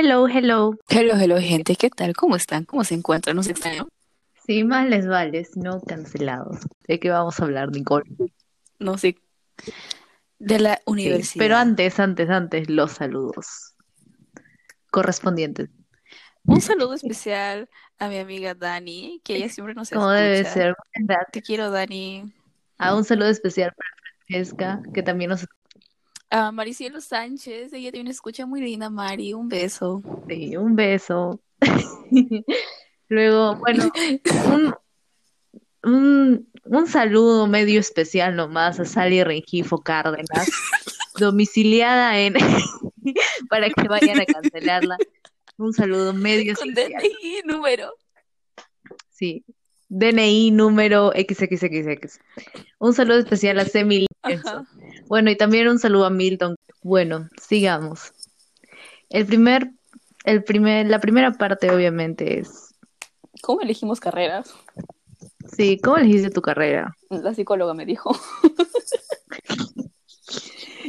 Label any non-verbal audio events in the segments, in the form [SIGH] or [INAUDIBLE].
Hello, hello. Hello, hello, gente. ¿Qué tal? ¿Cómo están? ¿Cómo se encuentran? ¿No se extrañan? Sí, más les vale, no cancelados. ¿De qué vamos a hablar, Nicole? No sé. De la Sí, universidad. pero antes, antes, antes, los saludos correspondientes. Un saludo especial a mi amiga Dani, que ella siempre nos Como debe escucha. ser. Te quiero, Dani. A un saludo especial para Francesca, que también nos A Maricielo Sánchez, ella tiene una escucha muy linda, Mari. Un beso. Sí, un beso. [LAUGHS] Luego, bueno, un, un, un saludo medio especial nomás a Sally Rengifo Cárdenas, [LAUGHS] domiciliada en [LAUGHS] para que vayan a cancelarla. Un saludo medio Con especial. DNI número. Sí. DNI número XXXX. Un saludo especial a Semi Lorenzo. Bueno, y también un saludo a Milton. Bueno, sigamos. El primer, el primer, la primera parte obviamente es, ¿Cómo elegimos carreras? sí, ¿cómo elegiste tu carrera? La psicóloga me dijo. [LAUGHS]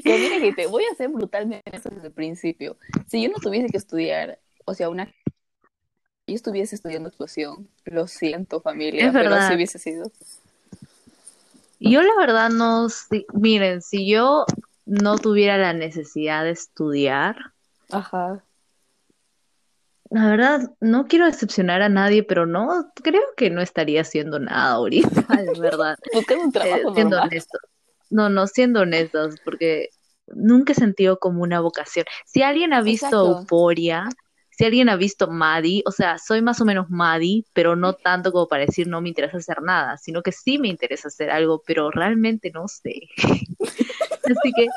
Que mira que te voy a ser brutalmente desde el principio. Si yo no tuviese que estudiar, o sea, una yo estuviese estudiando actuación, lo siento familia, Es pero si hubiese sido. Yo la verdad no, si- miren, si yo no tuviera la necesidad de estudiar, Ajá. la verdad no quiero decepcionar a nadie, pero no, creo que no estaría haciendo nada ahorita, [LAUGHS] de verdad. Buscando un Eh, trabajo siendo normal. honestos. No, no, siendo honestos, porque nunca he sentido como una vocación. Si alguien ha visto Exacto. Si alguien ha visto Maddie, o sea, soy más o menos Maddie, pero no tanto como para decir no me interesa hacer nada, sino que sí me interesa hacer algo, pero realmente no sé. [LAUGHS] Así que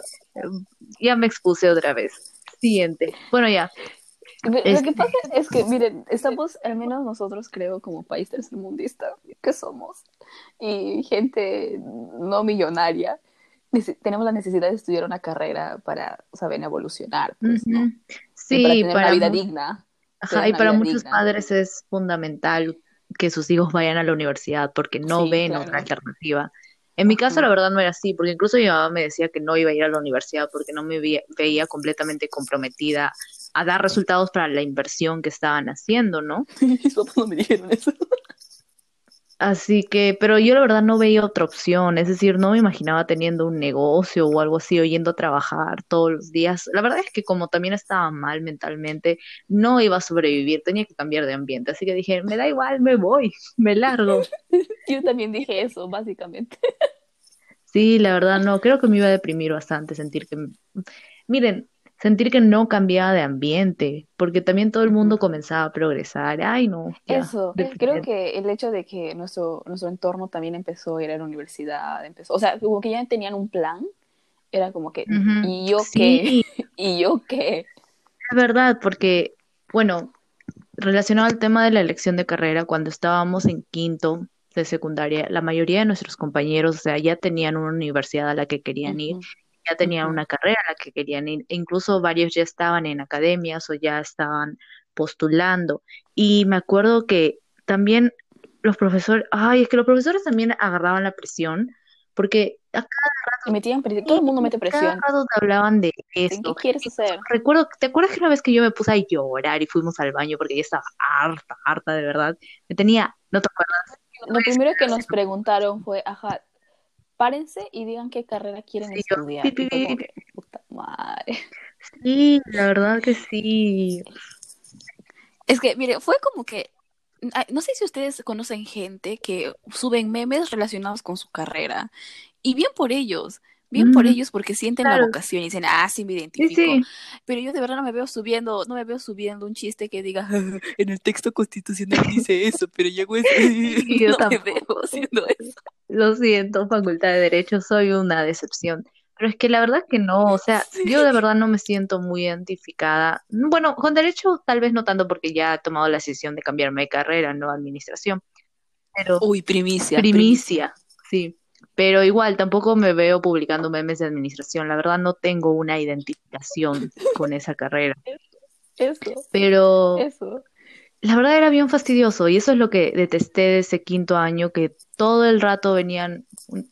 ya me expuse otra vez. Siguiente. Bueno, ya. Lo Este- que pasa es que, miren, [LAUGHS] estamos, al menos nosotros creo, como país tercermundista que somos, y gente no millonaria, tenemos la necesidad de estudiar una carrera para, saben, evolucionar, pues. Y para Sí, tener una vida digna. Ajá, y para muchos digna. padres es fundamental que sus hijos vayan a la universidad porque no Sí, ven claro. otra alternativa. En mi caso, Ajá. la verdad, no era así, porque incluso mi mamá me decía que no iba a ir a la universidad porque no me veía, veía completamente comprometida a dar resultados para la inversión que estaban haciendo, ¿no? [LAUGHS] Mis papás no me dijeron eso. Así que, pero yo la verdad no veía otra opción, es decir, no me imaginaba teniendo un negocio o algo así, o yendo a trabajar todos los días. La verdad es que como también estaba mal mentalmente, no iba a sobrevivir, tenía que cambiar de ambiente, así que dije, me da igual, me voy, [LAUGHS] me largo. [LAUGHS] Yo también dije eso, básicamente. Sí, la verdad no, creo que me iba a deprimir bastante sentir que, miren, sentir que no cambiaba de ambiente, porque también todo el mundo comenzaba a progresar. Ay, no, ya, Eso, creo deprimente. que el hecho de que nuestro, nuestro entorno también empezó a ir a la universidad, empezó, o sea, como que ya tenían un plan, era como que. ¿y yo Sí, qué? [LAUGHS] ¿Y yo qué? es verdad, porque, bueno, relacionado al tema de la elección de carrera, cuando estábamos en quinto de secundaria, la mayoría de nuestros compañeros, o sea, ya tenían una universidad a la que querían ir, ya tenían una carrera a la que querían ir, e incluso varios ya estaban en academias o ya estaban postulando. Y me acuerdo que también los profesores, ay, es que los profesores también agarraban la presión, porque a Y metían presión, todo el mundo mete cada presión. rato te hablaban de ¿En qué esto. quieres hacer? Recuerdo, ¿te acuerdas que una vez que yo me puse a llorar y fuimos al baño porque ya estaba harta, harta de verdad? Me tenía, no te acuerdas, Lo primero que nos preguntaron fue, ajá, párense y digan qué carrera quieren Sí, estudiar. como puta madre. Sí, la verdad que sí. Es que, mire, fue como que, no sé si ustedes conocen gente que suben memes relacionados con su carrera. Y bien por ellos, bien por ellos porque sienten la vocación y dicen, ah, sí me identifico. sí. Pero yo de verdad no me veo subiendo, no me veo subiendo un chiste que diga, "Ah, [LAUGHS] en el texto constitucional dice [LAUGHS] eso, pero yo eso. [LAUGHS] Sí, yo No me veo tampoco. haciendo eso. Lo siento, Facultad de Derecho, soy una decepción. Pero es que la verdad que no, o sea, yo de verdad no me siento muy identificada. Bueno, con Derecho tal vez no tanto porque ya he tomado la decisión de cambiarme de carrera, no Administración, pero Uy, primicia, primicia. primicia, sí. Pero igual tampoco me veo publicando memes de Administración. La verdad no tengo una identificación con esa carrera. Eso, Pero eso. La verdad era bien fastidioso y eso es lo que detesté de ese quinto año, que todo el rato venían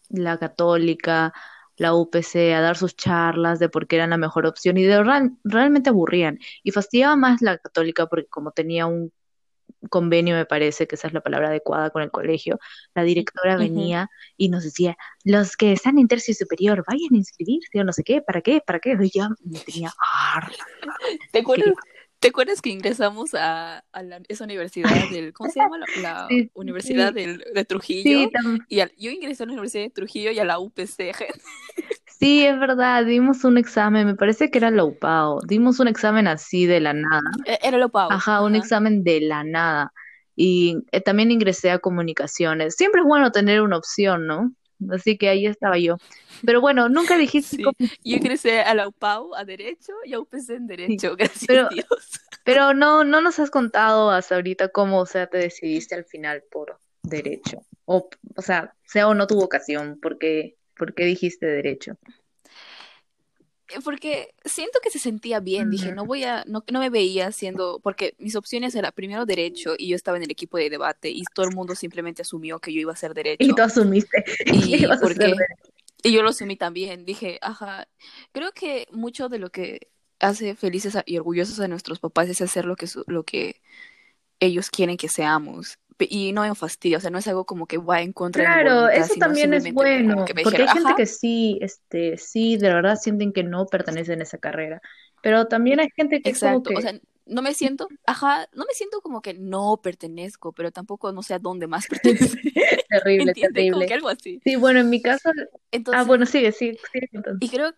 la católica la UPC a dar sus charlas de por qué eran la mejor opción y de real- realmente aburrían. Y fastidiaba más la católica porque como tenía un convenio, me parece que esa es la palabra adecuada con el colegio, la directora venía y nos decía, los que están en tercio superior, vayan a inscribirse o no sé qué, ¿para qué? ¿Para qué? Y ya me tenía. ¿Te acuerdas, ¿te acuerdas que ingresamos a, a la- esa universidad [LAUGHS] del, ¿cómo se llama? La, la Sí, Universidad sí. del- de Trujillo. Sí, Y al- yo ingresé a la Universidad de Trujillo y a la UPC. gente. Sí, es verdad, dimos un examen, me parece que era la UPAO, dimos un examen así de la nada. E- Era lo pago. Ajá, un examen de la nada. Y eh, también ingresé a comunicaciones. Siempre es bueno tener una opción, ¿no? Así que ahí estaba yo. Pero bueno, nunca dijiste Sí. cómo- Yo ingresé a la UPAU a Derecho y a UPC en Derecho, [LAUGHS] gracias pero- a Dios. Pero no, no nos has contado hasta ahorita cómo, o sea, te decidiste al final por derecho. O, o sea, sea o no tu vocación, ¿por qué, por qué dijiste derecho? Eh, Porque siento que se sentía bien, dije, no voy a, no, no me veía haciendo, porque mis opciones eran primero derecho y yo estaba en el equipo de debate y todo el mundo simplemente asumió que yo iba a ser derecho. Y tú asumiste [LAUGHS] Y que ibas a ¿por ser qué? derecho. Y yo lo asumí también, dije, ajá, creo que mucho de lo que hace felices y orgullosos a nuestros papás es hacer lo que, su- lo que ellos quieren que seamos. Y no en fastidio, o sea, no es algo como que va en contra de mi Claro, voluntad, eso también es bueno, que me porque hay gente que sí, este, sí, de verdad sienten que no pertenecen a esa carrera, pero también hay gente que es como exacto, o que, sea, no me siento, ajá, no me siento como que no pertenezco, pero tampoco no sé a dónde más [LAUGHS] pertenezco, [LAUGHS] terrible, ¿entiendes? Como que terrible. algo así. Sí, bueno, en mi caso, ah, Entonces, bueno, sigue, sigue, sigue contando. Y creo,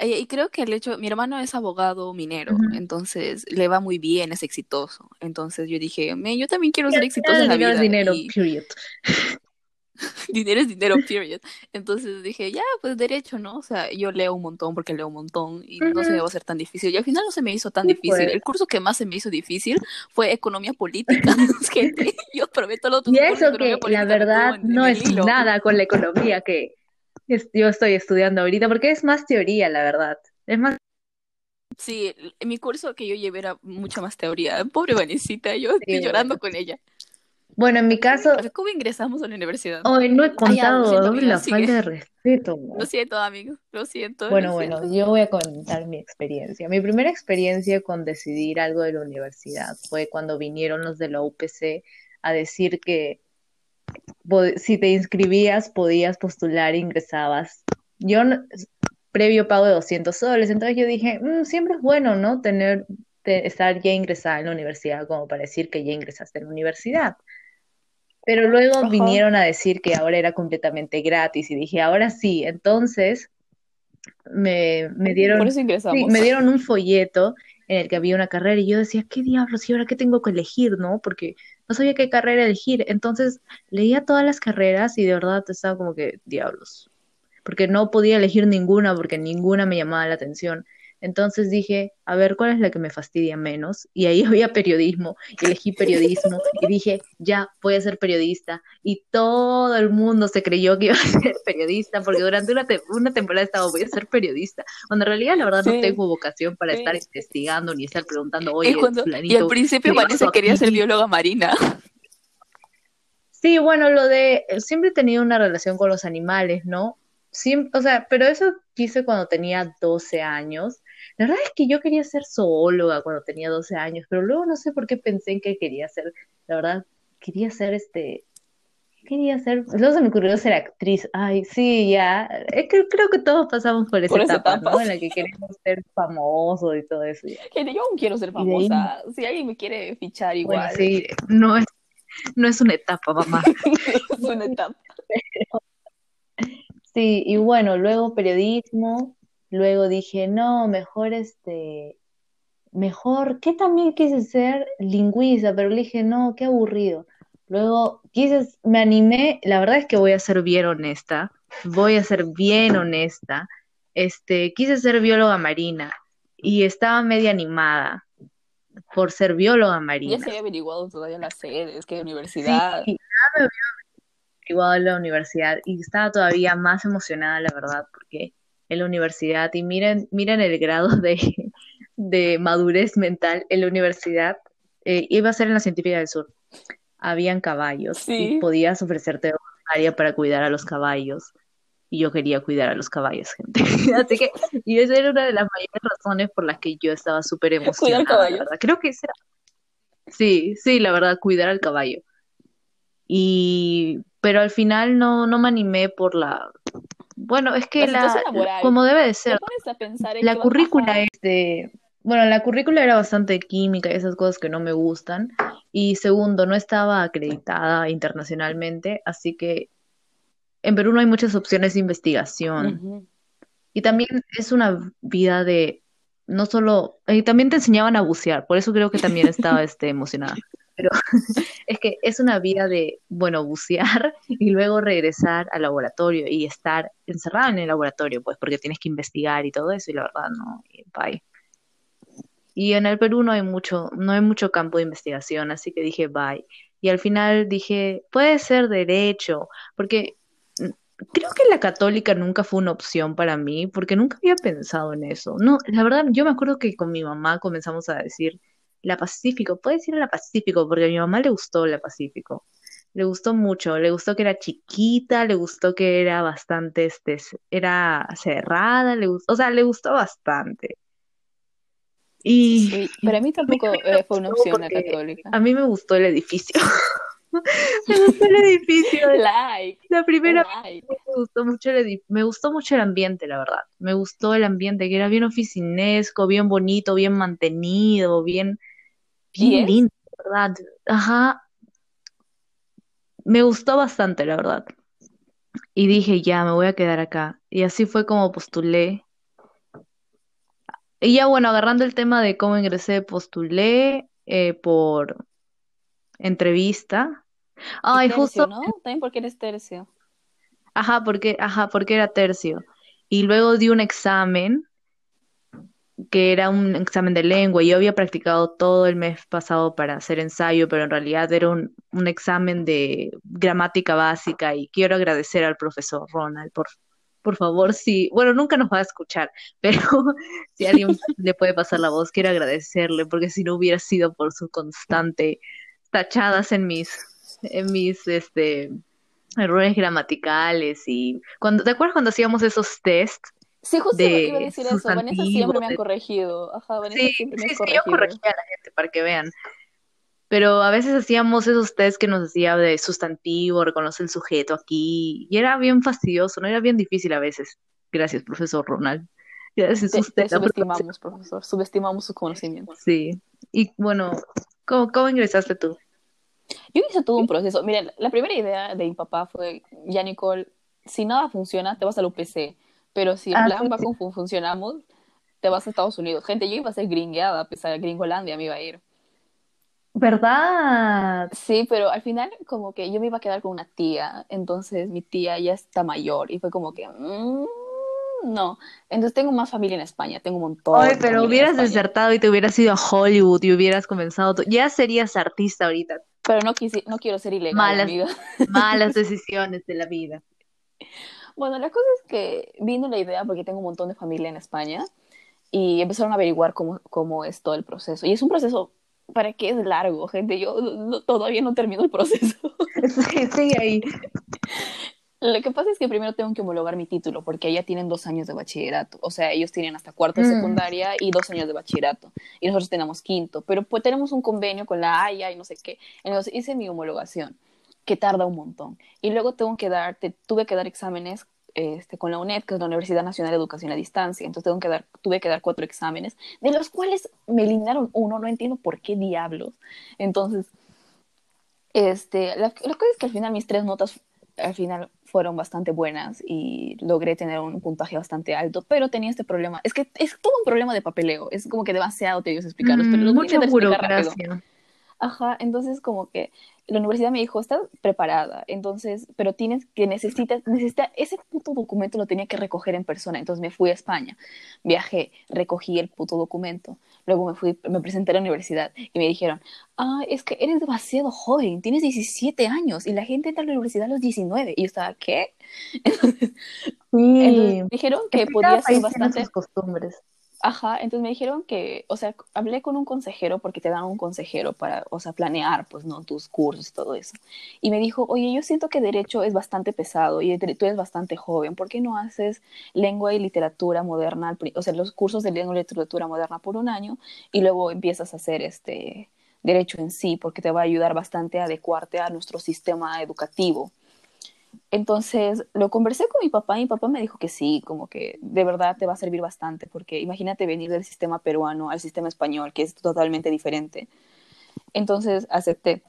y creo que el hecho, mi hermano es abogado minero, entonces le va muy bien, es exitoso. Entonces yo dije, "Men, yo también quiero ser final en la el dinero es vida. dinero, Y period. [LAUGHS] dinero es dinero, period. Entonces dije, ya, pues derecho, ¿no? O sea, yo leo un montón porque leo un montón y no se me va a hacer tan difícil. Y al final no se me hizo tan Sí, difícil. pues. El curso que más se me hizo difícil fue economía política. [LAUGHS] Gente, [LAUGHS] yo probé todos los Y eso que la verdad no es nada con la economía que es- yo estoy estudiando ahorita, porque es más teoría, la verdad. Es más, Sí, el- mi curso que yo llevé era mucha más teoría. Pobre Vanesita, yo estoy Sí, llorando con ella. bueno, en mi caso, ¿Cómo ingresamos a la universidad? hoy no he ya, contado siento, amiga, la sigue. falta de respeto. [LAUGHS] Lo siento, amigos, lo siento. Bueno, lo bueno, siento. yo voy a contar mi experiencia. Mi primera experiencia con decidir algo de la universidad fue cuando vinieron los de la UPC a decir que si te inscribías podías postular ingresabas. Yo, previo pago de 200 soles, entonces yo dije, "Mm, siempre es bueno, ¿no? Tener, te- estar ya ingresada en la universidad como para decir que ya ingresaste en la universidad. Pero luego Ajá. vinieron a decir que ahora era completamente gratis y dije, ahora sí, entonces me, me Por dieron, eso sí, ingresamos. me dieron un folleto en el que había una carrera y yo decía, ¿qué diablos? ¿Y ahora qué tengo que elegir, no? Porque no sabía qué carrera elegir. Entonces leía todas las carreras y de verdad estaba como que, diablos. Porque no podía elegir ninguna porque ninguna me llamaba la atención. Entonces dije, a ver, ¿cuál es la que me fastidia menos? Y ahí [LAUGHS] había periodismo, y elegí periodismo, y dije, ya, voy a ser periodista. Y todo el mundo se creyó que iba a [LAUGHS] ser periodista, porque durante una, te- una temporada estaba, voy a ser periodista, cuando en realidad la verdad no tengo vocación para Sí. estar investigando ni estar preguntando, Y, oye, cuando, y fulanito, al principio ¿qué Vanessa quería ser aquí?". bióloga marina. Sí, bueno, lo de siempre he tenido una relación con los animales, ¿no? Siem- o sea, pero eso quise cuando tenía 12 años. La verdad es que yo quería ser zoóloga cuando tenía 12 años, pero luego no sé por qué pensé en que quería ser, la verdad, quería ser este, ¿qué quería ser? Luego se me ocurrió ser actriz. Ay, sí, ya. Eh, creo, creo que todos pasamos por esa Por esa etapa, etapa. ¿no? En la que queremos ser famosos y todo eso. ya. Gente, yo aún quiero ser famosa. Si alguien me quiere fichar Bueno, igual, sí, no es, no es una etapa, mamá. [LAUGHS] es una etapa. [LAUGHS] Sí, y bueno, luego periodismo, luego dije, no, mejor este, mejor, ¿qué también quise ser? Lingüista, pero le dije, no, qué aburrido. Luego quise, me animé, la verdad es que voy a ser bien honesta, voy a ser bien honesta. Este, quise ser bióloga marina y estaba media animada por ser bióloga Ya marina. se había averiguado todavía las sedes, qué universidad. Sí, ya me había averiguado en la universidad y estaba todavía más emocionada, la verdad, porque en la universidad, y miren, miren el grado de, de madurez mental en la universidad, eh, iba a ser en la Científica del Sur. Habían caballos Sí. y podías ofrecerte área para cuidar a los caballos. y yo quería cuidar a los caballos, gente. [LAUGHS] Así que, y esa era una de las mayores razones por las que yo estaba súper emocionada. Cuidar caballos. ¿verdad? Creo que esa Sí, sí, la verdad, cuidar al caballo. Y, pero al final no, no me animé por la, bueno, es que La como debe de ser, la currícula es de, bueno, la currícula era bastante química y esas cosas que no me gustan. Y segundo, no estaba acreditada internacionalmente, así que en Perú no hay muchas opciones de investigación. Y también es una vida de, no solo, y también te enseñaban a bucear, por eso creo que también estaba este, emocionada. Pero [LAUGHS] es que es una vida de, bueno, bucear [LAUGHS] y luego regresar al laboratorio y estar encerrado en el laboratorio, pues porque tienes que investigar y todo eso, y la verdad no, bye. Y en el Perú no hay mucho, no hay mucho campo de investigación, así que dije bye. Y al final dije, puede ser derecho, porque mm, creo que la católica nunca fue una opción para mí, porque nunca había pensado en eso. No, la verdad, yo me acuerdo que con mi mamá comenzamos a decir la Pacífico, puedes ir a la Pacífico, porque a mi mamá le gustó la Pacífico. Le gustó mucho, le gustó que era chiquita, le gustó que era bastante, este, era cerrada, le gustó, o sea, le gustó bastante. Y Sí, pero a mí tampoco eh, fue una opción la católica. a mí me gustó el edificio. [LAUGHS] Me gustó el edificio. [LAUGHS] Like, La primera like. me gustó mucho el me gustó mucho el ambiente, la verdad. Me gustó el ambiente, que era bien oficinesco, bien bonito, bien mantenido, bien, ¿Y bien lindo, verdad. Ajá, me gustó bastante, la verdad. Y dije, ya, me voy a quedar acá. Y así fue como postulé. Y ya, bueno, agarrando el tema de cómo ingresé, postulé eh, por entrevista. Ay, tercio, justo, ¿no? También porque eres tercio. ajá, porque, ajá, porque era tercio. Y luego di un examen, que era un examen de lengua. Yo había practicado todo el mes pasado para hacer ensayo, pero en realidad era un, un examen de gramática básica. Y quiero agradecer al profesor Ronald, por, por favor, si, bueno, nunca nos va a escuchar, [LAUGHS] pero si alguien le puede pasar la voz, quiero agradecerle, porque si no hubiera sido por su constante tachadas en mis, en mis, este, errores gramaticales y cuando, ¿te acuerdas cuando hacíamos esos tests Sí, justo de iba a decir eso. Vanessa siempre me ha de- corregido. Ajá, Vanessa Sí, siempre me sí, ha sí, yo corregido. corregía a la gente para que vean. Pero a veces hacíamos esos tests que nos hacía de sustantivo, reconoce el sujeto aquí, y era bien fastidioso, no era bien difícil a veces. Gracias, profesor Ronald. Gracias Te, usted. te subestimamos, profesor. Subestimamos sus conocimientos. Sí. Y bueno, ¿cómo, cómo ingresaste tú? Yo hice todo un proceso. Miren, la primera idea de mi papá fue, ya Nicole, si nada funciona, te vas al UPC. Pero si en Ah, plan sí, va sí. como funcionamos, te vas a Estados Unidos. Gente, yo iba a ser gringueada, a pesar de Gringolandia me iba a ir. ¿Verdad? Sí, pero al final como que yo me iba a quedar con una tía, entonces mi tía ya está mayor y fue como que, mm, no. Entonces tengo más familia en España, tengo un montón Ay, de pero hubieras desertado y te hubieras ido a Hollywood y hubieras comenzado. Ya serías artista ahorita. Pero no, quisi- no quiero ser ilegal, Malas, amiga. malas [LAUGHS] decisiones de la vida. Bueno, la cosa es que vino la idea porque tengo un montón de familia en España y empezaron a averiguar cómo, cómo es todo el proceso. Y es un proceso, ¿para qué es largo, gente? Yo no- todavía no termino el proceso. [LAUGHS] Sí, sigue ahí. Lo que pasa es que primero tengo que homologar mi título porque allá tienen dos años de bachillerato. O sea, ellos tienen hasta cuarto de Mm. secundaria y dos años de bachillerato. Y nosotros tenemos quinto. Pero pues tenemos un convenio con la Haya y no sé qué. Entonces hice mi homologación, que tarda un montón. Y luego tengo que dar, te- tuve que dar exámenes este, con la UNED, que es la Universidad Nacional de Educación a Distancia. Entonces tengo que dar, tuve que dar cuatro exámenes, de los cuales me eliminaron uno. No entiendo por qué diablos. Entonces, este, la, la cosa es que al final mis tres notas al final fueron bastante buenas y logré tener un puntaje bastante alto, pero tenía este problema. Es que es todo un problema de papeleo, es como que demasiado tedioso explicarlos, pero Mm, voy a mucha rápido. Ajá, entonces como que la universidad me dijo, estás preparada, entonces, pero tienes que necesitas, necesita, ese puto documento lo tenía que recoger en persona, entonces me fui a España, viajé, recogí el puto documento, luego me fui, me presenté a la universidad y me dijeron, ah, es que eres demasiado joven, tienes 17 años y la gente entra a la universidad a los 19, y yo estaba, ¿qué? [LAUGHS] Entonces, Sí. entonces dijeron que podía ser bastante sus costumbres. Ajá, entonces me dijeron que, o sea, hablé con un consejero porque te dan un consejero para, o sea, planear, pues, ¿no? Tus cursos y todo eso. Y me dijo, oye, yo siento que derecho es bastante pesado y tú eres bastante joven, ¿por qué no haces lengua y literatura moderna, o sea, los cursos de lengua y literatura moderna por un año y luego empiezas a hacer este derecho en sí, porque te va a ayudar bastante a adecuarte a nuestro sistema educativo? Entonces lo conversé con mi papá y mi papá me dijo que sí, como que de verdad te va a servir bastante, porque imagínate venir del sistema peruano al sistema español, que es totalmente diferente. Entonces acepté.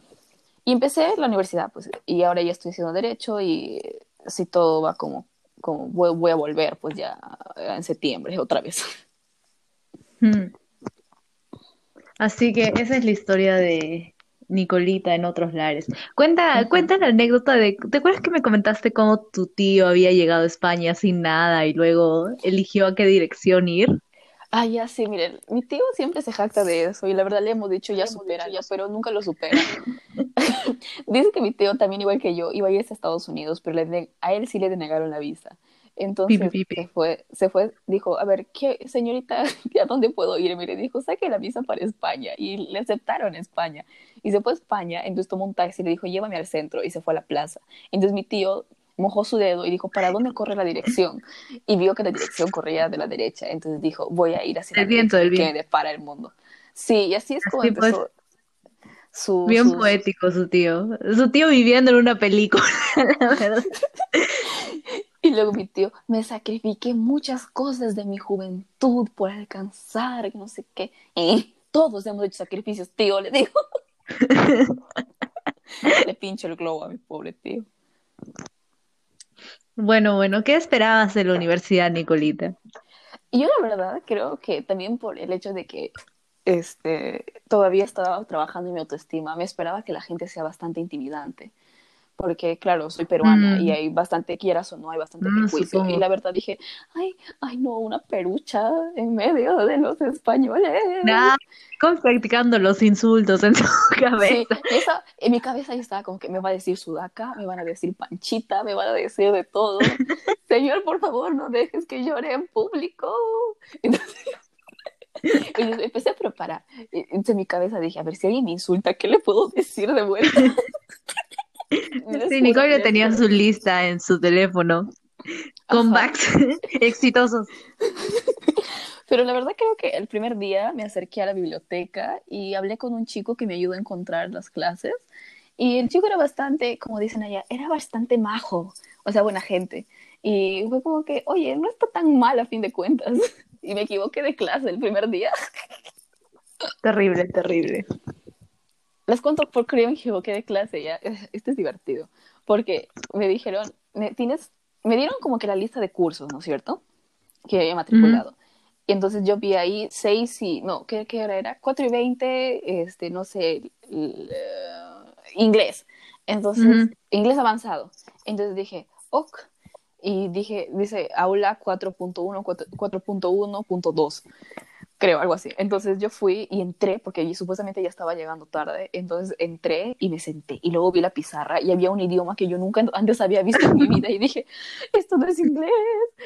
Y empecé la universidad, pues, y ahora ya estoy haciendo derecho y si todo va como, como voy, a volver, pues ya en septiembre otra vez. [LAUGHS] Hmm. Así que esa es la historia de, Nicolita en otros lares. Cuenta, cuenta la anécdota de, ¿te acuerdas que me comentaste cómo tu tío había llegado a España sin nada y luego eligió a qué dirección ir? Ah, ya sí, miren, mi tío siempre se jacta de eso y la verdad le hemos dicho ya supera, ya, pero nunca lo supera. [LAUGHS] Dice que mi tío también igual que yo iba a ir a Estados Unidos, pero a él sí le denegaron la visa. Entonces Se, fue, se fue, dijo, a ver, ¿qué, señorita, [LAUGHS] a dónde puedo ir? Mire, dijo, saque la visa para España. Y le aceptaron España. Y se fue a España, entonces tomó un taxi y le dijo, llévame al centro. Y se fue a la plaza. Entonces mi tío mojó su dedo y dijo, ¿para dónde corre la dirección? Y vio que la dirección corría de la derecha. Entonces dijo, voy a ir hacia el viento del viento. que para el mundo. Sí, y así es como empezó. Su, Bien poético su tío. Su tío viviendo en una película, [LAUGHS] la verdad. Luego mi tío, me sacrifiqué muchas cosas de mi juventud por alcanzar, no sé qué. Y todos hemos hecho sacrificios, tío, le digo. [LAUGHS] le pincho el globo a mi pobre tío. Bueno, bueno, ¿qué esperabas de la universidad, Nicolita? Yo la verdad creo que también por el hecho de que este, todavía estaba trabajando en mi autoestima, me esperaba que la gente sea bastante intimidante porque claro, soy peruana y mm. hay bastante, quieras o no, hay bastante mm, prejuicio. Y la verdad dije, ay, ay no, una perucha en medio de los españoles. Nah, practicando los insultos en [LAUGHS] tu cabeza. Sí, en mi cabeza ya estaba como que me va a decir sudaca, me van a decir panchita, me van a decir de todo. [LAUGHS] Señor, por favor, no dejes que llore en público. [LAUGHS] Entonces, empecé a preparar. En mi cabeza dije, a ver, si alguien me insulta, ¿qué le puedo decir de vuelta? Sí, Nicole tenía su lista en su teléfono con backs [LAUGHS] exitosos. Pero la verdad creo que el primer día me acerqué a la biblioteca y hablé con un chico que me ayudó a encontrar las clases. Y el chico era bastante, como dicen allá, era bastante majo, o sea, buena gente. Y fue como que, oye, no está tan mal a fin de cuentas. [LAUGHS] Y me equivoqué de clase el primer día. Terrible, terrible. Les cuento por qué me equivoqué de clase, ya. [LAUGHS] Esto es divertido. Porque me dijeron, me, tienes, me dieron como que la lista de cursos, ¿no es cierto? Que había matriculado. Y entonces yo vi ahí seis y, no, ¿qué, qué hora era? Cuatro y veinte, este, no sé, eh, inglés. Entonces, inglés avanzado. Entonces dije, ok. Y dije, dice aula 4.1, 4.1.2 creo, algo así. Entonces yo fui y entré, porque supuestamente ya estaba llegando tarde, entonces entré y me senté y luego vi la pizarra y había un idioma que yo nunca antes había visto en mi vida y dije, esto no es inglés.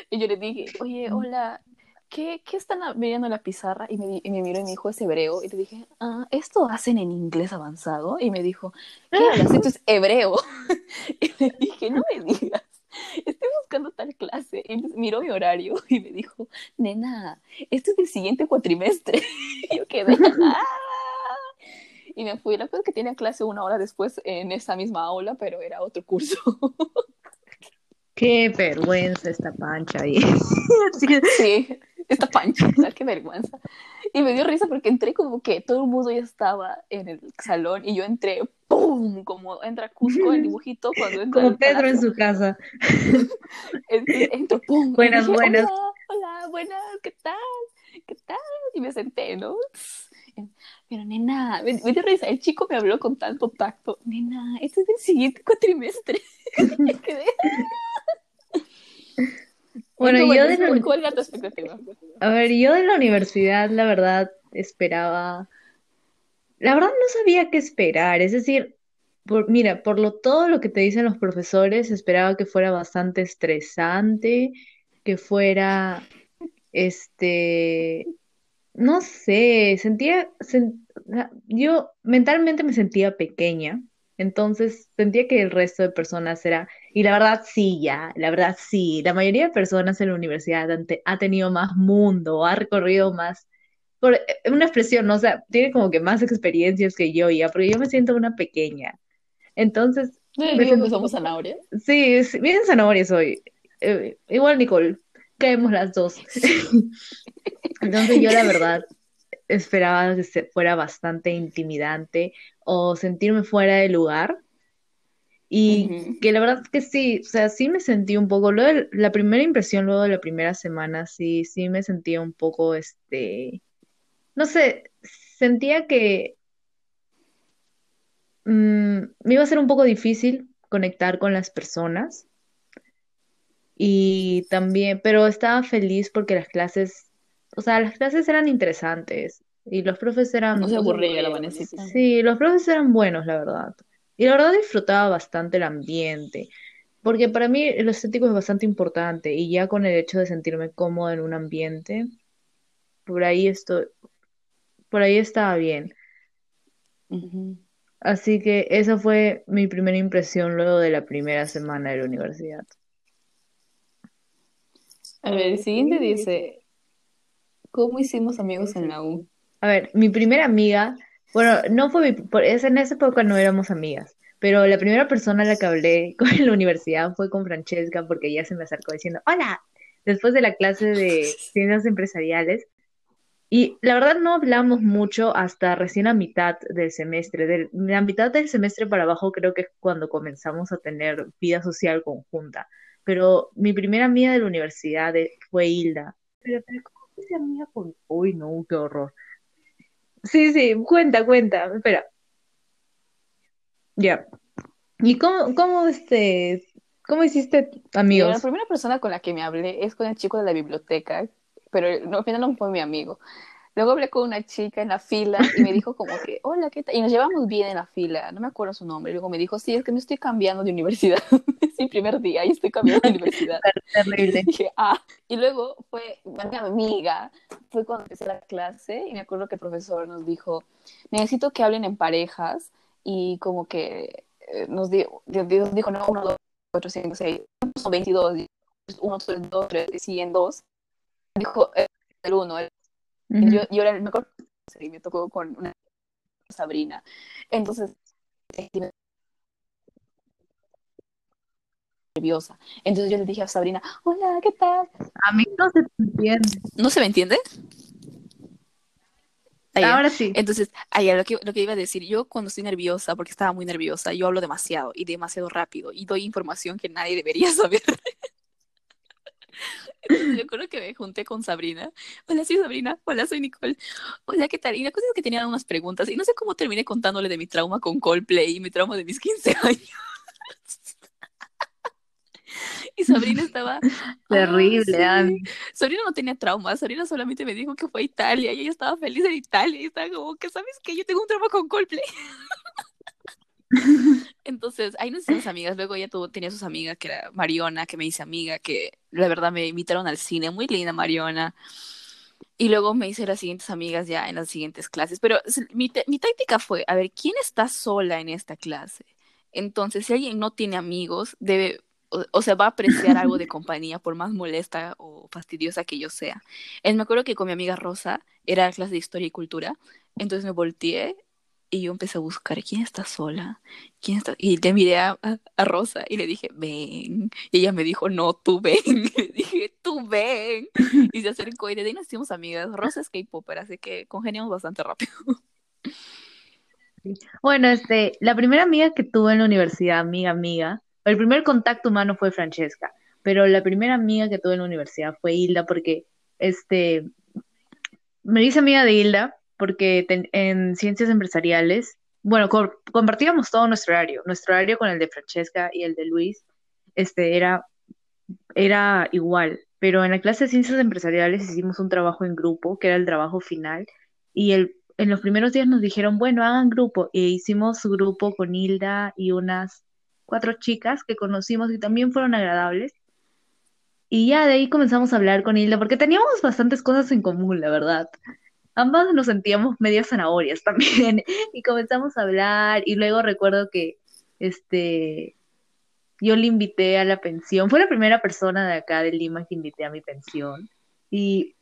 Y yo le dije, oye, hola, ¿qué, qué están viendo en la pizarra? Y me, y me miró y me dijo, es hebreo. Y le dije, ah, ¿esto hacen en inglés avanzado? Y me dijo, ¿qué hablas? Esto es hebreo. [LAUGHS] y le dije, no me digas [LAUGHS] estoy buscando tal clase. Y miró mi horario [LAUGHS] y me dijo, nena, esto es del siguiente cuatrimestre. [LAUGHS] y yo quedé, ¡ah! Y me fui. La cosa es que tenía clase una hora después en esa misma aula, pero era otro curso. Qué vergüenza esta pancha [LAUGHS] ahí. sí, esta pancha, qué vergüenza. Y me dio risa porque entré como que todo el mundo ya estaba en el salón y yo entré, ¡pum! Como entra Cusco el dibujito cuando entra. Como Pedro en su casa. [LAUGHS] Entro, ¡pum! Buenas, buenas. Hola, buenas, ¿qué tal? ¿Qué tal? Y me senté, ¿no? Pero nena, me, dio risa, el chico me habló con tanto tacto. Nena, este es del siguiente cuatrimestre. [LAUGHS] Bueno, yo de la... ¿Cuál era tu expectativa? A ver, yo de la universidad, la verdad, esperaba. La verdad no sabía qué esperar. Es decir, por, mira, por lo todo lo que te dicen los profesores, esperaba que fuera bastante estresante, que fuera este, no sé, sentía, sen- yo mentalmente me sentía pequeña, entonces sentía que el resto de personas era, y la verdad sí, ya, la verdad sí, la mayoría de personas en la universidad han te- ha tenido más mundo, ha recorrido más, por eh, una expresión, ¿no? O sea, tiene como que más experiencias que yo ya, porque yo me siento una pequeña. Entonces, ¿No me digo siento que un somos poco- zanahoria? sí, sí, bien zanahoria soy. Eh, igual Nicole, caemos las dos. [LAUGHS] Entonces yo la verdad esperaba que fuera bastante intimidante o sentirme fuera de lugar y que la verdad es que sí, o sea, sí me sentí un poco, luego de- la primera impresión luego de la primera semana, sí, sí me sentía un poco, este, no sé, sentía que mm, me iba a ser un poco difícil conectar con las personas y también, pero estaba feliz porque las clases, o sea, las clases eran interesantes y los profes No eran, se aburría la manecita. sí, los profes eran buenos, la verdad. Y la verdad disfrutaba bastante el ambiente, porque para mí lo estético es bastante importante y ya con el hecho de sentirme cómodo en un ambiente, por ahí estoy, por ahí estaba bien. Así que esa fue mi primera impresión luego de la primera semana de la universidad. A ver, el siguiente dice, ¿cómo hicimos amigos en la U? A ver, mi primera amiga, bueno, no fue mi, por, es, en esa época no éramos amigas, pero la primera persona a la que hablé [LAUGHS] con en la universidad fue con Francesca porque ella se me acercó diciendo, hola, después de la clase de [LAUGHS] ciencias empresariales. Y la verdad no hablamos mucho hasta recién a mitad del semestre. Del, la mitad del semestre para abajo creo que es cuando comenzamos a tener vida social conjunta. Pero mi primera amiga de la universidad fue Hilda. Pero, pero ¿cómo esa amiga con... Uy, no, qué horror. Sí, sí, cuenta, cuenta. Espera, ya. ¿Y cómo, cómo, este, cómo hiciste Y la amigos? primera persona con la que me hablé es con el chico de la biblioteca, pero no, al final no fue mi amigo. Luego hablé con una chica en la fila y me dijo como que, hola, ¿qué tal? Y nos llevamos bien en la fila, no me acuerdo su nombre. Luego me dijo, sí, es que me estoy cambiando de universidad. [LAUGHS] es mi primer día y estoy cambiando de universidad. [LAUGHS] Y Terrible. dije, ah. Y luego fue una amiga, fue cuando empecé la clase y me acuerdo que el profesor nos dijo, necesito que hablen en parejas y como que eh, nos, di- nos dijo, no, uno, dos, cuatro, cinco, seis, son 22, uno, dos, tres, y siguen dos. Dijo, el uno, el Yo, yo era el mejor y me tocó con una Sabrina. Entonces, nerviosa. Entonces yo le dije a Sabrina, hola, ¿qué tal? A mí no se te entiende. ¿No se me entiende? Ahora sí. Entonces, ahí, lo, que, lo que iba a decir, yo cuando estoy nerviosa, porque estaba muy nerviosa, yo hablo demasiado y demasiado rápido y doy información que nadie debería [LAUGHS] saber. [LAUGHS] Yo creo que me junté con Sabrina. Hola, soy Sabrina. Hola, soy Nicole. Hola, ¿qué tal? Y la cosa es que tenían unas preguntas y no sé cómo terminé contándole de mi trauma con Coldplay y mi trauma de mis [LAUGHS] 15 años. Y Sabrina estaba Terrible, sí. Sabrina no tenía trauma, Sabrina solamente me dijo que fue a Italia y ella estaba feliz en Italia y estaba como que, ¿sabes qué? Yo tengo un trauma con Coldplay. [LAUGHS] [LAUGHS] Entonces, ahí nos hicimos amigas. Luego ella tuvo, tenía sus amigas, que era Mariona, que me hice amiga, que la verdad me invitaron al cine. Muy linda Mariona. Y luego me hice las siguientes amigas ya en las siguientes clases. Pero mi, mi táctica fue, a ver, ¿quién está sola en esta clase? Entonces, si alguien no tiene amigos, debe, o, o sea, va a apreciar algo de [LAUGHS] compañía, por más molesta o fastidiosa que yo sea. Es, me acuerdo que con mi amiga Rosa era la clase de historia y cultura. Entonces me volteé y yo empecé a buscar quién está sola, quién está. Y le miré a, a, Rosa y le dije, ven. Y ella me dijo, no, tú ven. [LAUGHS] Y le dije, tú ven. [LAUGHS] Y se acercó y de ahí nos hicimos amigas. Rosa es K-Popper, así que congeniamos bastante rápido. Bueno, este, la primera amiga que tuve en la universidad, amiga, amiga, el primer contacto humano fue Francesca, pero la primera amiga que tuve en la universidad fue Hilda porque, este, me hice amiga de Hilda porque ten, en ciencias empresariales, bueno, co compartíamos todo nuestro horario, nuestro horario con el de Francesca y el de Luis, este, era, era igual, pero en la clase de ciencias empresariales hicimos un trabajo en grupo, que era el trabajo final, y el, en los primeros días nos dijeron, bueno, hagan grupo, e hicimos grupo con Hilda y unas cuatro chicas que conocimos y también fueron agradables. y ya de ahí comenzamos a hablar con Hilda, porque teníamos bastantes cosas en común, la verdad. Ambas nos sentíamos medio zanahorias [LAUGHS] también, y comenzamos a hablar, y luego recuerdo que, este, yo le invité a la pensión, fue la primera persona de acá de Lima que invité a mi pensión, y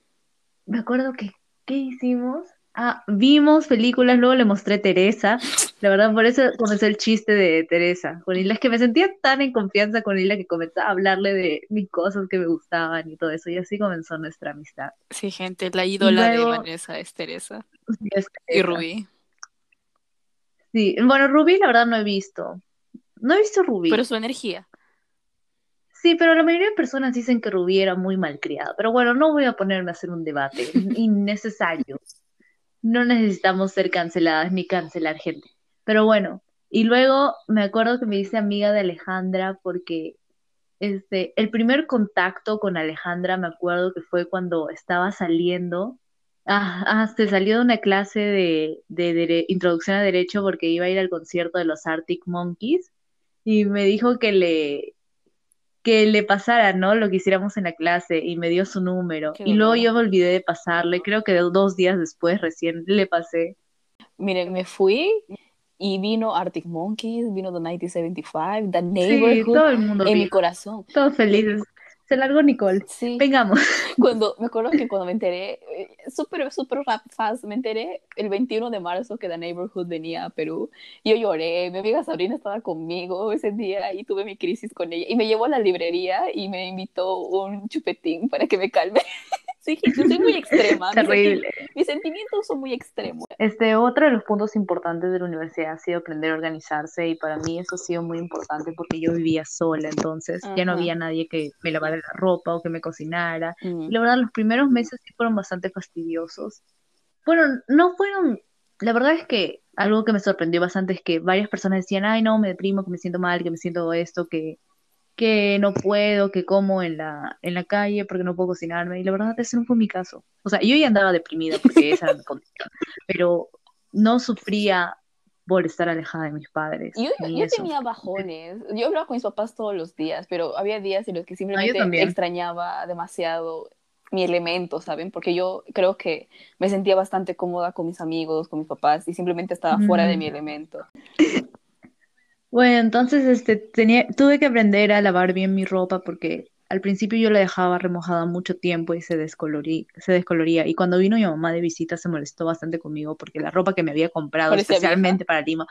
me acuerdo que, ¿qué hicimos? Ah, vimos películas, luego le mostré Teresa. La verdad, por eso comenzó el chiste de Teresa. Con Hilda, es que me sentía tan en confianza con Hilda que comenzaba a hablarle de mis cosas que me gustaban y todo eso. Y así comenzó nuestra amistad. Sí, gente, la ídola de Vanessa es Teresa. Y Rubí. Sí, bueno, Rubí la verdad no he visto. No he visto Rubí. Pero su energía. Sí, pero la mayoría de personas dicen que Rubí era muy malcriada. Pero bueno, no voy a ponerme a hacer un debate [LAUGHS] innecesario no necesitamos ser canceladas ni cancelar gente. Pero bueno, y luego me acuerdo que me hice amiga de Alejandra porque este, el primer contacto con Alejandra me acuerdo que fue cuando estaba saliendo. Ah, ah se salió de una clase de, de introducción a derecho porque iba a ir al concierto de los Arctic Monkeys y me dijo que le, que le pasara, ¿no? Lo que hiciéramos en la clase y me dio su número. y luego yo me olvidé de pasarle, creo que dos días después recién le pasé. Miren, me fui y vino Arctic Monkeys, vino The 1975, The Neighborhood sí, todo el mundo en mi corazón. Todos felices. Se largó Nicole. Sí. Vengamos. [LAUGHS] Cuando, me acuerdo que cuando me enteré, eh, súper, súper fast, me enteré el 21 de marzo que The Neighborhood venía a Perú. Yo lloré, mi amiga Sabrina estaba conmigo ese día y tuve mi crisis con ella. Y me llevó a la librería y me invitó un chupetín para que me calme. [LAUGHS] Sí, yo soy muy [LAUGHS] extrema. Terrible. Mis, sentimientos son muy extremos. Este, otro de los puntos importantes de la universidad ha sido aprender a organizarse y para mí eso ha sido muy importante porque yo vivía sola, entonces ya no había nadie que me lavara la ropa o que me cocinara. Y la verdad, los primeros meses sí fueron bastante fastidiosos. Bueno, no fueron, la verdad es que algo que me sorprendió bastante es que varias personas decían, ay, no, me deprimo, que me siento mal, que me siento esto, que que no puedo, que como en la, en la calle porque no puedo cocinarme. Y la verdad, ese no fue mi caso. O sea, yo ya andaba deprimida porque esa era mi condición, pero no sufría por estar alejada de mis padres. Yo, yo tenía bajones. Yo hablaba con mis papás todos los días, pero había días en los que simplemente extrañaba demasiado mi elemento, ¿saben? Porque yo creo que me sentía bastante cómoda con mis amigos, con mis papás, y simplemente estaba fuera de mi elemento. Bueno, entonces este, tenía, tuve que aprender a lavar bien mi ropa porque al principio yo la dejaba remojada mucho tiempo y se descoloría, se descoloría. Y cuando vino mi mamá de visita se molestó bastante conmigo porque la ropa que me había comprado especialmente para Lima,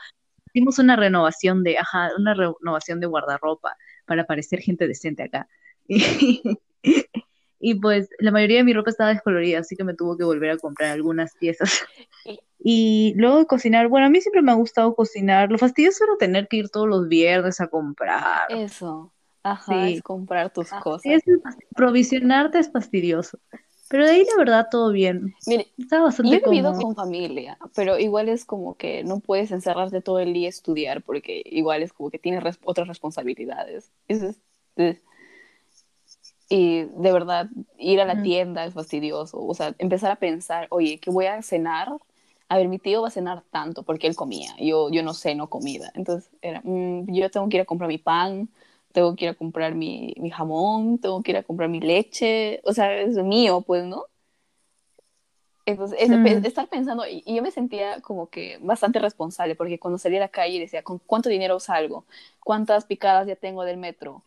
hicimos una renovación de, ajá, una renovación de guardarropa para parecer gente decente acá. [LAUGHS] Y, pues la mayoría de mi ropa estaba descolorida, así que me tuvo que volver a comprar algunas piezas. [LAUGHS] Y luego de cocinar, bueno, a mí siempre me ha gustado cocinar. Lo fastidioso era tener que ir todos los viernes a comprar. Eso, ajá, es comprar tus cosas. Es, provisionarte es fastidioso. Pero de ahí la verdad todo bien. Mire, Estaba bastante yo he vivido con familia, pero igual es como que no puedes encerrarte todo el día a estudiar porque igual es como que tienes otras responsabilidades. Y de verdad, ir a la tienda es fastidioso. O sea, empezar a pensar, oye, ¿qué voy a cenar? a ver, mi tío va a cenar tanto porque él comía, yo, yo no ceno comida. Entonces era, mm, yo tengo que ir a comprar mi pan, tengo que ir a comprar mi, mi, jamón, tengo que ir a comprar mi leche, o sea, es mío, pues, ¿no? Entonces, mm. estar pensando, y, yo me sentía como que bastante responsable, porque cuando salía a la calle decía, ¿con cuánto dinero salgo? ¿Cuántas picadas ya tengo del metro?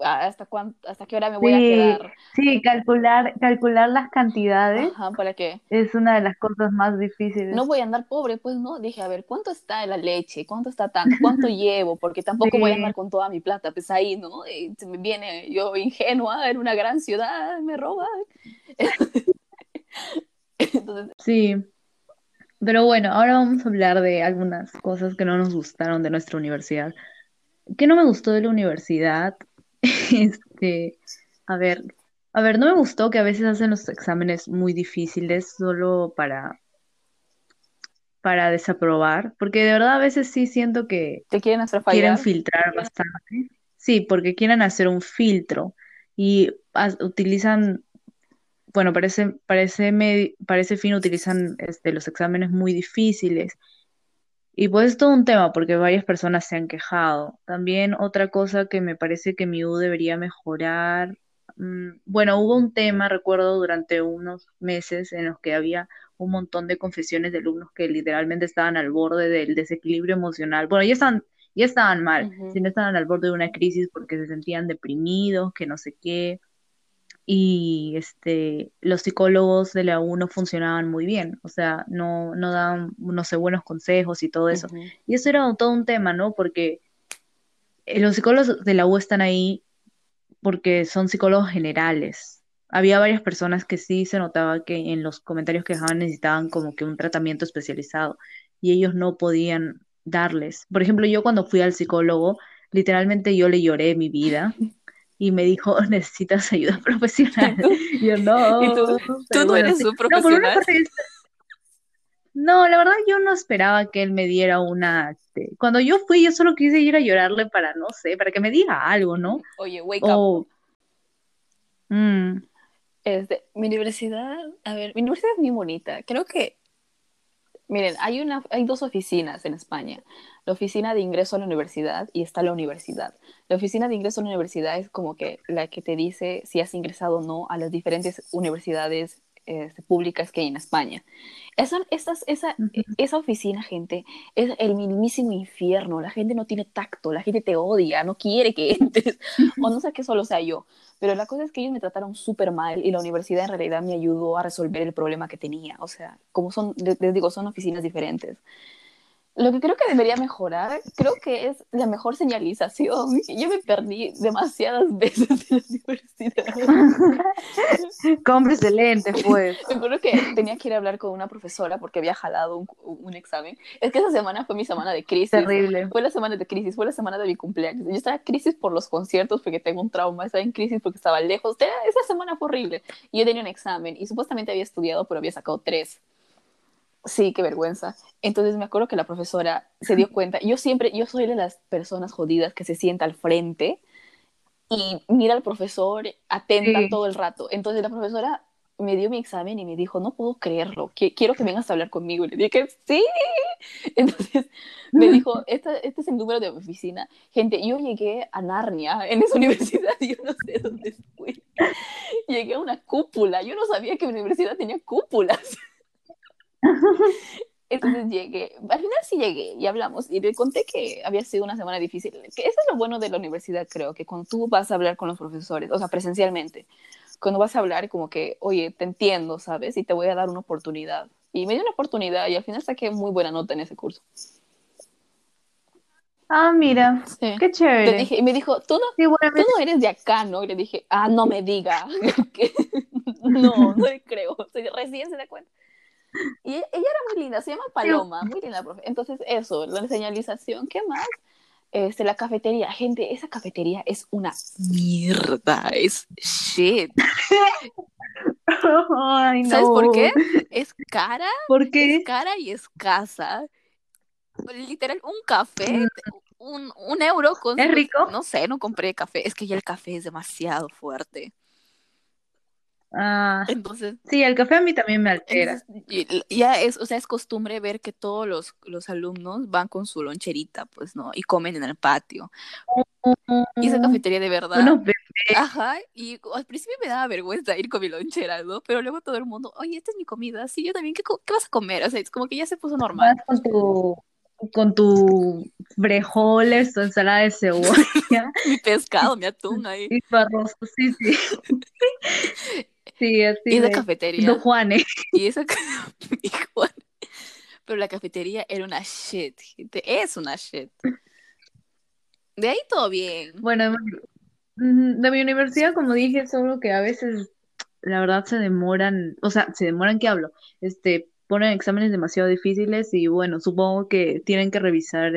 Hasta cuánto, hasta qué hora me voy a quedar. Sí, calcular, calcular las cantidades. Ajá, ¿para qué? Es una de las cosas más difíciles. No voy a andar pobre, pues no, dije, a ver, ¿cuánto está la leche? ¿Cuánto está tanto? ¿Cuánto [LAUGHS] llevo? Porque tampoco voy a andar con toda mi plata, pues ahí, ¿no? Y se me viene yo ingenua en una gran ciudad, me roban. [LAUGHS] Entonces... Sí. Pero bueno, ahora vamos a hablar de algunas cosas que no nos gustaron de nuestra universidad. ¿Qué no me gustó de la universidad? [LAUGHS] Este, a ver, a ver, no me gustó que a veces hacen los exámenes muy difíciles solo para, para desaprobar, porque de verdad a veces sí siento que ¿Te quieren hacer quieren filtrar bastante. Sí, porque quieren hacer un filtro y utilizan, bueno, parece, parece, parece fin utilizan este, los exámenes muy difíciles y pues es todo un tema porque varias personas se han quejado. También otra cosa que me parece que mi U debería mejorar, mm, bueno, hubo un tema, recuerdo, durante unos meses en los que había un montón de confesiones de alumnos que literalmente estaban al borde del desequilibrio emocional. Bueno, ya estaban, ya estaban mal, sino estaban al borde de una crisis porque se sentían deprimidos, que no sé qué. Y este, los psicólogos de la U no funcionaban muy bien, o sea, no, no daban, no sé, buenos consejos y todo eso. Y eso era todo un tema, ¿no? Porque eh, los psicólogos de la U están ahí porque son psicólogos generales. Había varias personas que sí se notaba que en los comentarios que dejaban necesitaban como que un tratamiento especializado y ellos no podían darles. Por ejemplo, yo cuando fui al psicólogo, literalmente yo le lloré mi vida [LAUGHS] y me dijo, [LAUGHS] necesitas ayuda [LAUGHS] profesional. Y yo no. [LAUGHS] ¿Y tú, tú no eres un profesional? No, la verdad yo no esperaba que él me diera una... Este, cuando yo fui, yo solo quise ir a llorarle para, no sé, para que me diga algo, ¿no? Oye, wake up. Mm. Este, mi universidad, a ver, mi universidad es muy bonita. Creo que, miren, hay, una, hay dos oficinas en España. La oficina de ingreso a la universidad y está la universidad. La oficina de ingreso a la universidad es como que la que te dice si has ingresado o no a las diferentes universidades este, públicas que hay en España. Esa, esa, esa oficina, gente, es el mismísimo infierno. La gente no tiene tacto, la gente te odia, no quiere que entres. o no sé que solo sea yo. Pero la cosa es que ellos me trataron súper mal y la universidad en realidad me ayudó a resolver el problema que tenía. O sea, como son, les digo, son oficinas diferentes. Lo que creo que debería mejorar, creo que es la mejor señalización. Yo me perdí demasiadas [LAUGHS] veces en la universidad. [LAUGHS] Cómprese lentes, pues. [LAUGHS] Me acuerdo que tenía que ir a hablar con una profesora porque había jalado un, un, examen. Es que esa semana fue mi semana de crisis. Terrible. Fue la semana de crisis, fue la semana de mi cumpleaños. Yo estaba en crisis por los conciertos porque tengo un trauma, estaba en crisis porque estaba lejos. Esa semana fue horrible. Y yo tenía un examen y supuestamente había estudiado, pero había sacado tres. Sí, qué vergüenza. Entonces me acuerdo que la profesora se dio cuenta. Yo siempre, yo soy de las personas jodidas que se sienta al frente y mira al profesor atenta todo el rato. Entonces la profesora me dio mi examen y me dijo, no puedo creerlo, quiero que vengas a hablar conmigo. Y le dije, sí. [LAUGHS] Entonces me [LAUGHS] dijo, este, este es el número de mi oficina. Gente, yo llegué a Narnia en esa [LAUGHS] universidad, yo no sé dónde fui. Llegué a una cúpula, yo no sabía que mi universidad tenía cúpulas. [LAUGHS] Entonces llegué, al final sí llegué y hablamos y le conté que había sido una semana difícil, que eso es lo bueno de la universidad creo, que cuando tú vas a hablar con los profesores, o sea, presencialmente, cuando vas a hablar como que, oye, te entiendo, ¿sabes? Y te voy a dar una oportunidad. Y me dio una oportunidad y al final saqué muy buena nota en ese curso. Ah, mira, qué chévere. y me dijo, ¿Tú no, tú no eres de acá, ¿no? Y le dije, ah, no me diga. [LAUGHS] no, no le creo. [LAUGHS] recién se da cuenta. Y ella era muy linda, se llama Paloma, muy linda, profe. Entonces, eso, la señalización, ¿qué más? Este, la cafetería, gente, esa cafetería es una mierda, es shit. ¿Sabes por qué? Es cara, ¿Por qué? es cara y escasa. Literal, un café, mm. un, un euro con... ¿Es rico? No sé, no compré café, es que ya el café es demasiado fuerte. Ah, entonces, sí, el café a mí también me altera. ya es, o sea, es costumbre ver que todos los, los, alumnos van con su loncherita, pues, ¿no? Y comen en el patio. Y esa cafetería de verdad. Ajá, y al principio me daba vergüenza ir con mi lonchera, ¿no? Pero luego todo el mundo, oye, esta es mi comida, sí, yo también, ¿qué, qué vas a comer? O sea, es como que ya se puso normal. con tu, con tu frijoles, tu ensalada de cebolla. [LAUGHS] mi pescado, mi [LAUGHS] atún ahí. Y tu arroz, sí, sí. [LAUGHS] Sí, así. Y esa cafetería. Don Juanes. [LAUGHS] Y esa [LAUGHS] Pero la cafetería era una shit, gente. Es una shit. De ahí todo bien. Bueno, de mi universidad, como dije, solo que a veces, la verdad, se demoran, o sea, se demoran, ¿qué hablo? Este, ponen exámenes demasiado difíciles y bueno, supongo que tienen que revisar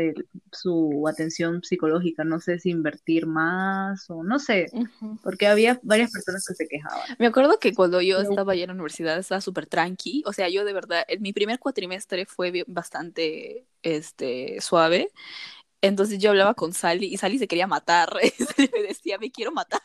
su atención psicológica, no sé si invertir más o no sé, porque había varias personas que se quejaban. Me acuerdo que cuando yo estaba allá en la universidad estaba súper tranqui, o sea, yo de verdad, en mi primer cuatrimestre fue bastante este, suave. Entonces yo hablaba con Sally y Sally se quería matar. [LAUGHS] me decía, me quiero matar.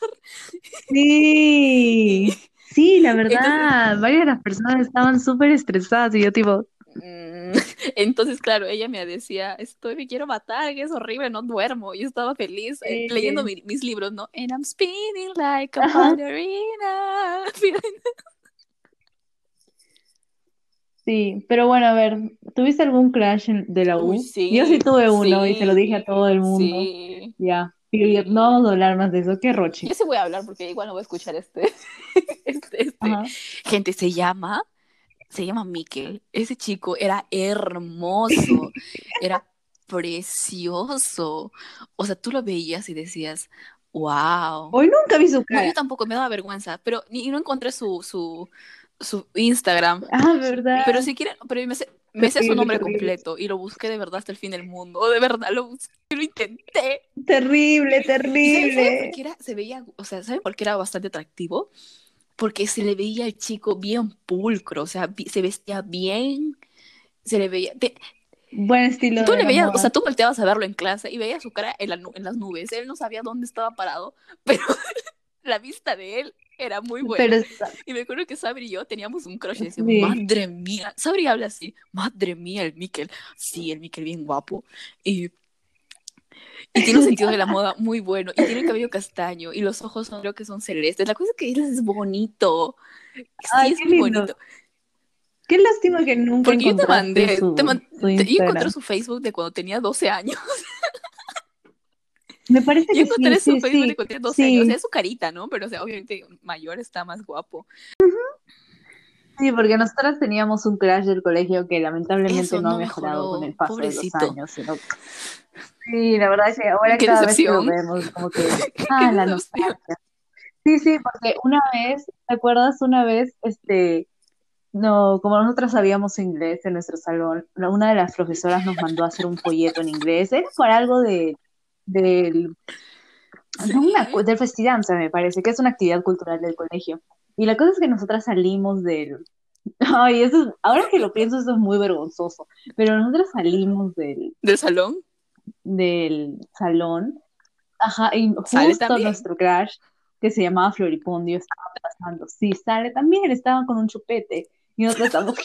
Sí. [LAUGHS] Sí, la verdad, varias de las personas estaban súper estresadas y yo tipo... Mm, [LAUGHS] Entonces, claro, ella me decía, estoy, me quiero matar, es horrible, no duermo. Yo estaba feliz eh, leyendo mi- mis libros, ¿no? And I'm spinning like a Ajá. ballerina. [LAUGHS] Sí, pero bueno, a ver, ¿tuviste algún crash en- de la U? Uy, sí, Yo sí tuve uno y se lo dije a todo el mundo. Sí. Ya, period. No vamos a hablar más de eso. Qué roche. Yo sí voy a hablar porque igual no voy a escuchar este. [LAUGHS] este, este. Gente, se llama, se llama Mikel. Ese chico era hermoso, era precioso. O sea, tú lo veías y decías, wow. Hoy nunca vi su No, cara. yo tampoco me daba vergüenza, pero ni no encontré su, su, su Instagram. Ah, ¿verdad? Pero si quieren, pero me sé, me sé su nombre terrible. completo y lo busqué de verdad hasta el fin del mundo. De verdad, lo busqué, lo intenté. Terrible, ¿Y saben- saben terrible. era? Se veía, o sea, ¿saben por qué era bastante atractivo? Porque se le veía al chico bien pulcro, o sea, se vestía bien, se le veía... te- Buen estilo tú de le veías, o sea, tú volteabas a verlo en clase y veías su cara en, la en las nubes. Él no sabía dónde estaba parado, [LAUGHS] pero la vista de él era muy. Pero está- Y me acuerdo que Sabri y yo teníamos un crush y decíamos, Sí. madre mía, Sabri habla así, madre mía, el Mikel, sí, el Mikel bien guapo. Y, y tiene un [LAUGHS] sentido de la moda muy bueno, y tiene el cabello castaño, y los ojos son, creo que son celestes. La cosa es que él es bonito, sí, Ay, es muy lindo. bonito. Qué lástima que nunca Porque yo te mandé, su, te man- su te- yo encontré su Facebook de cuando tenía 12 años. [LAUGHS] Me parece Yo que encontré sí, su sí, Facebook sí. de cuando tenía 12 sí. años. O sea, es su carita, ¿no? Pero, o sea, obviamente mayor está más guapo. Sí, porque nosotras teníamos un crash del colegio que lamentablemente Eso no ha mejorado mejoró, con el paso de los años. sino- Sí, la verdad es que ahora cada vez que lo vemos, como que, [LAUGHS] ah, la nostalgia. Sí, sí, porque una vez, ¿te acuerdas? Una vez, este, no, como nosotras sabíamos inglés en nuestro salón, una de las profesoras nos mandó a hacer un folleto en inglés, era para algo de, del, del festidanza, me parece, que es una actividad cultural del colegio. Y la cosa es que nosotras salimos del, [LAUGHS] ay, eso es- ahora que lo pienso, eso es muy vergonzoso, pero nosotras salimos del, ¿Del salón? del salón, ajá, y ¿Sale justo nuestro crush, que se llamaba Floripondio, estaba pasando. Sí, sale también, estaba con un chupete. Y nosotros estábamos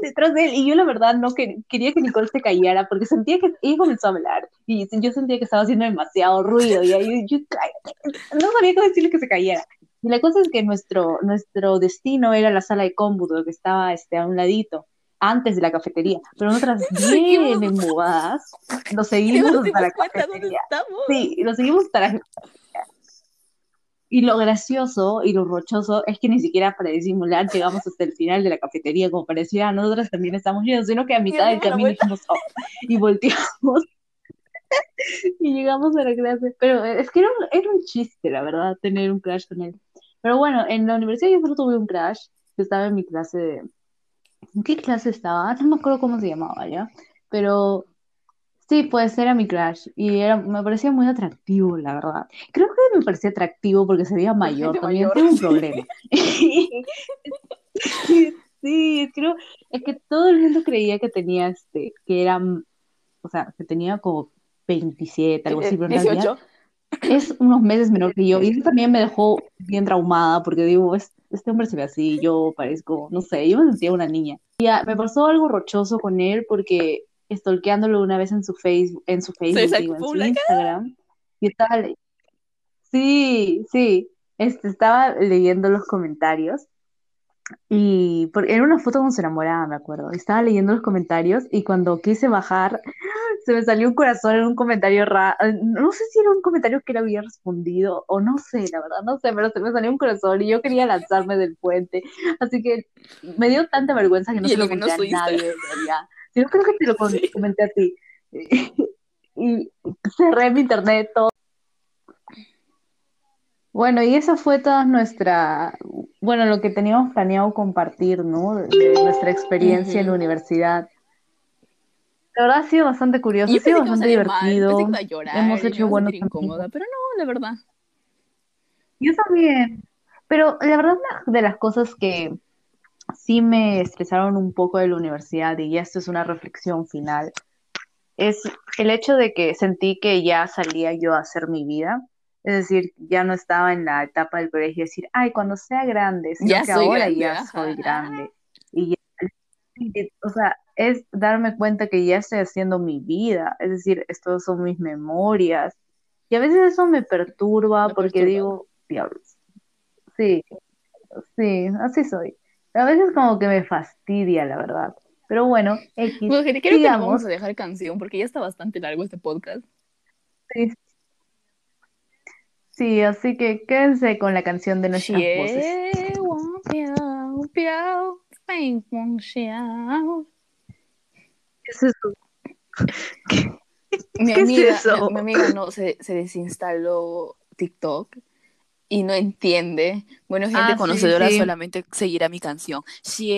detrás de él. Y yo la verdad no que- quería que Nicole se callara porque sentía que ella comenzó a hablar. Y yo sentía que estaba haciendo demasiado ruido. Y ahí yo, cállate. No sabía cómo decirle que se callara. Y la cosa es que nuestro, nuestro destino era la sala de cómputo que estaba este, a un ladito, antes de la cafetería. Pero nosotras [LAUGHS] bien embobadas, nos seguimos nos hasta la cafetería. estamos. Sí, lo seguimos hasta la Y lo gracioso y lo rochoso es que ni siquiera para disimular llegamos hasta el final de la cafetería, como parecía, nosotros también estamos yendo, sino que a mitad del camino dijimos, "Oh", y volteamos [LAUGHS] y llegamos a la clase. Pero es que era un, era un chiste, la verdad, tener un crash con él. Pero bueno, en la universidad yo solo tuve un crash, que estaba en mi clase de... ¿En qué clase estaba? No me acuerdo cómo se llamaba ya, pero sí, pues era mi crush y era, me parecía muy atractivo, la verdad. Creo que me parecía atractivo porque se veía mayor, también mayor. tengo un [LAUGHS] problema. [LAUGHS] Sí, creo, es que todo el mundo creía que tenía este, que era, o sea, que tenía como 27, algo así, pero en realidad 18. es unos meses menor que yo. Y eso también me dejó bien traumada porque digo, "Es- este hombre se ve así, yo parezco, no sé, yo me sentía una niña. Y ya, me pasó algo rochoso con él porque stalkeándolo una vez en su Facebook, en su Facebook, digo, en su. Instagram, y estaba, le- sí, sí, este, estaba leyendo los comentarios y por- era una foto con su enamorada, me acuerdo. Estaba leyendo los comentarios y cuando quise bajar, [LAUGHS] se me salió un corazón en un comentario raro. No sé si era un comentario que él había respondido o no sé, la verdad, no sé, pero se me salió un corazón y yo quería lanzarme del puente. Así que me dio tanta vergüenza que no Y se lo conté a nadie. en realidad. Sí, yo creo que te lo [LAUGHS] comenté a ti. [LAUGHS] Y cerré mi internet, todo. Bueno, y esa fue toda nuestra, bueno, lo que teníamos planeado compartir, ¿no? De, nuestra experiencia en la universidad. La verdad ha sido bastante curioso, ha sido bastante mal, divertido. a llorar, Hemos hecho buenos incómoda, pero no, la verdad. Yo también. Pero la verdad, una de las cosas que sí me estresaron un poco de la universidad, y esto es una reflexión final, es el hecho de que sentí que ya salía yo a hacer mi vida. Es decir, ya no estaba en la etapa del colegio de decir, ay, cuando sea grande, sino Ya que soy ahora grande, ya ajá. soy grande. Y ya, o sea, es darme cuenta que ya estoy haciendo mi vida, es decir, estos son mis memorias. Y a veces eso me perturba Me porque perturba. digo, diablos, sí, sí, así soy. A veces como que me fastidia, la verdad. Pero bueno, X. Bueno, gente, creo digamos, que vamos a dejar canción porque ya está bastante largo este podcast. Sí. Sí, así que quédense con la canción de nuestras voces. ¿Qué es eso? ¿Qué, mi, ¿Qué amiga, es eso? Mi, mi, amiga no se, se desinstaló TikTok y no entiende. Bueno, gente ah, conocedora solamente seguirá mi canción. Sí,